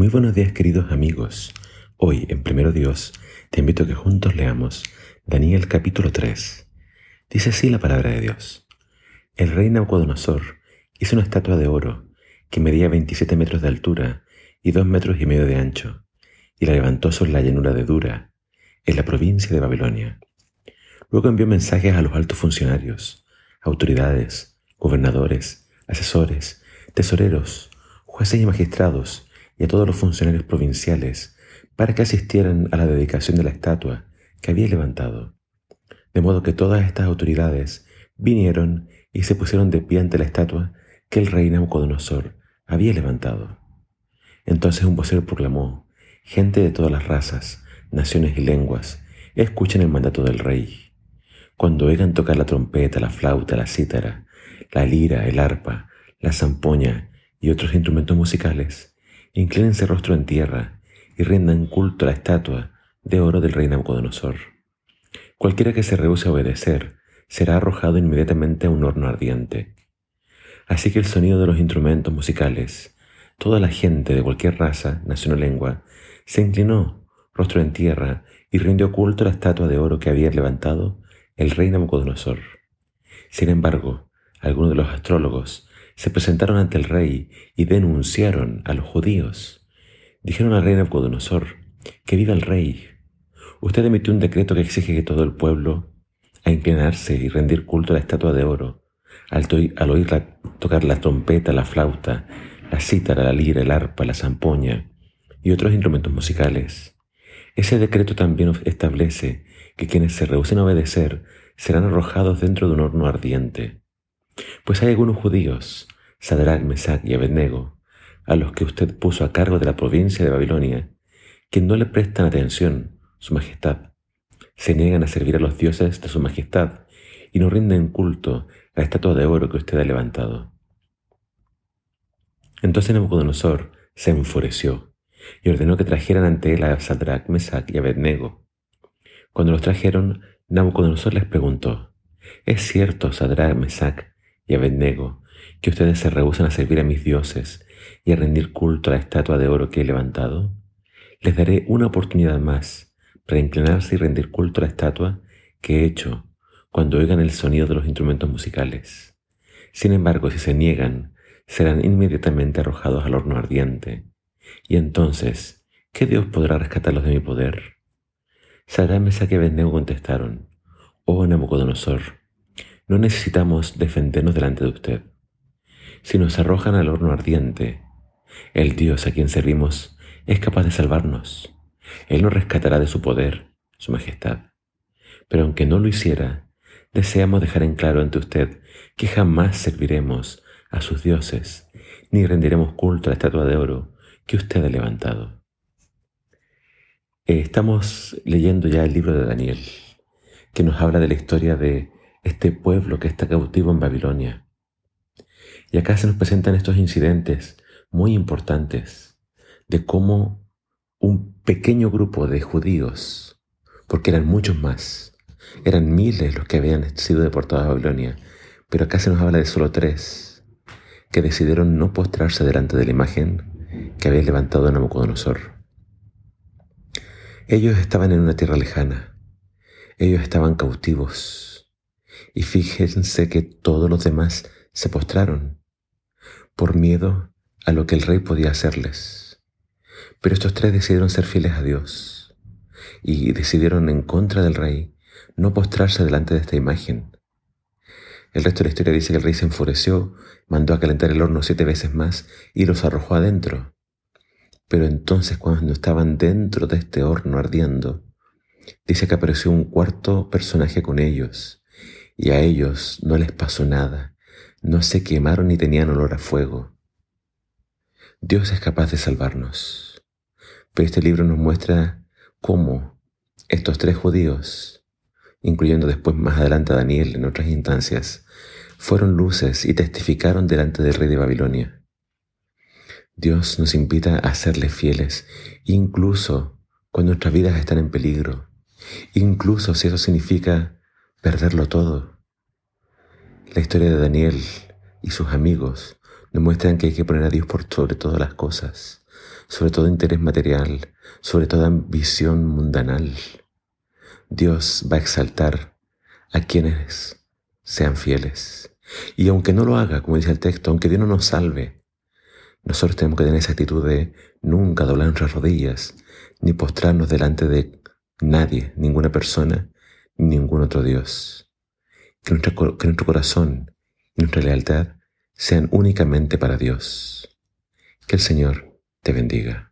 Muy buenos días queridos amigos. Hoy en Primero Dios te invito a que juntos leamos Daniel capítulo 3. Dice así la palabra de Dios. El rey Nabucodonosor hizo una estatua de oro que medía 27 metros de altura y 2 metros y medio de ancho y la levantó sobre la llanura de Dura, en la provincia de Babilonia. Luego envió mensajes a los altos funcionarios, autoridades, gobernadores, asesores, tesoreros, jueces y magistrados, y a todos los funcionarios provinciales para que asistieran a la dedicación de la estatua que había levantado. De modo que todas estas autoridades vinieron y se pusieron de pie ante la estatua que el rey Nabucodonosor había levantado. Entonces un vocero proclamó, gente de todas las razas, naciones y lenguas, escuchen el mandato del rey. Cuando oigan tocar la trompeta, la flauta, la cítara, la lira, el arpa, la zampoña y otros instrumentos musicales, inclínense rostro en tierra y rindan culto a la estatua de oro del rey Nabucodonosor. Cualquiera que se rehúse a obedecer será arrojado inmediatamente a un horno ardiente. Así que el sonido de los instrumentos musicales, toda la gente de cualquier raza, nación o lengua, se inclinó rostro en tierra y rindió culto a la estatua de oro que había levantado el rey Nabucodonosor. Sin embargo, algunos de los astrólogos se presentaron ante el rey y denunciaron a los judíos. Dijeron al rey Nabucodonosor, que viva el rey. Usted emitió un decreto que exige que todo el pueblo a inclinarse y rendir culto a la estatua de oro, al, al tocar la trompeta, la flauta, la cítara, la lira, el arpa, la zampoña y otros instrumentos musicales. Ese decreto también establece que quienes se rehúsen a obedecer serán arrojados dentro de un horno ardiente. Pues hay algunos judíos Sadrach, Mesach y Abednego, a los que usted puso a cargo de la provincia de Babilonia, que no le prestan atención, Su Majestad. Se niegan a servir a los dioses de Su Majestad y no rinden culto a la estatua de oro que usted ha levantado. Entonces Nabucodonosor se enfureció y ordenó que trajeran ante él a Sadrach, Mesach y Abednego. Cuando los trajeron, Nabucodonosor les preguntó, ¿Es cierto, Sadrach, Mesach y Abednego, que ustedes se rehusan a servir a mis dioses y a rendir culto a la estatua de oro que he levantado? Les daré una oportunidad más para inclinarse y rendir culto a la estatua que he hecho cuando oigan el sonido de los instrumentos musicales. Sin embargo, si se niegan, serán inmediatamente arrojados al horno ardiente. Y entonces, ¿qué Dios podrá rescatarlos de mi poder? Sadam, Mesaque y Abednego contestaron, Oh Nabucodonosor, no necesitamos defendernos delante de usted si nos arrojan al horno ardiente, el Dios a quien servimos es capaz de salvarnos. Él nos rescatará de su poder, su majestad. Pero aunque no lo hiciera, deseamos dejar en claro ante usted que jamás serviremos a sus dioses, ni rendiremos culto a la estatua de oro que usted ha levantado. Eh, estamos leyendo ya el libro de Daniel, que nos habla de la historia de este pueblo que está cautivo en Babilonia. Y acá se nos presentan estos incidentes muy importantes de cómo un pequeño grupo de judíos, porque eran muchos más, eran miles los que habían sido deportados a Babilonia, pero acá se nos habla de solo tres, que decidieron no postrarse delante de la imagen que había levantado Nabucodonosor. Ellos estaban en una tierra lejana, ellos estaban cautivos, y fíjense que todos los demás se postraron por miedo a lo que el rey podía hacerles. Pero estos tres decidieron ser fieles a Dios y decidieron en contra del rey no postrarse delante de esta imagen. El resto de la historia dice que el rey se enfureció, mandó a calentar el horno siete veces más y los arrojó adentro. Pero entonces cuando estaban dentro de este horno ardiendo, dice que apareció un cuarto personaje con ellos, y a ellos no les pasó nada, no se quemaron ni tenían olor a fuego. Dios es capaz de salvarnos. Pero este libro nos muestra cómo estos tres judíos, incluyendo después más adelante a Daniel en otras instancias, fueron luces y testificaron delante del rey de Babilonia. Dios nos invita a serle fieles, incluso cuando nuestras vidas están en peligro, incluso si eso significa perderlo todo. La historia de Daniel y sus amigos demuestran que hay que poner a Dios por sobre todas las cosas, sobre todo interés material, sobre toda ambición mundanal. Dios va a exaltar a quienes sean fieles. Y aunque no lo haga, como dice el texto, aunque Dios no nos salve, nosotros tenemos que tener esa actitud de nunca doblar nuestras rodillas, ni postrarnos delante de nadie, ninguna persona, ningún otro Dios. Que, que nuestro corazón y nuestra lealtad sean únicamente para Dios. Que el Señor te bendiga.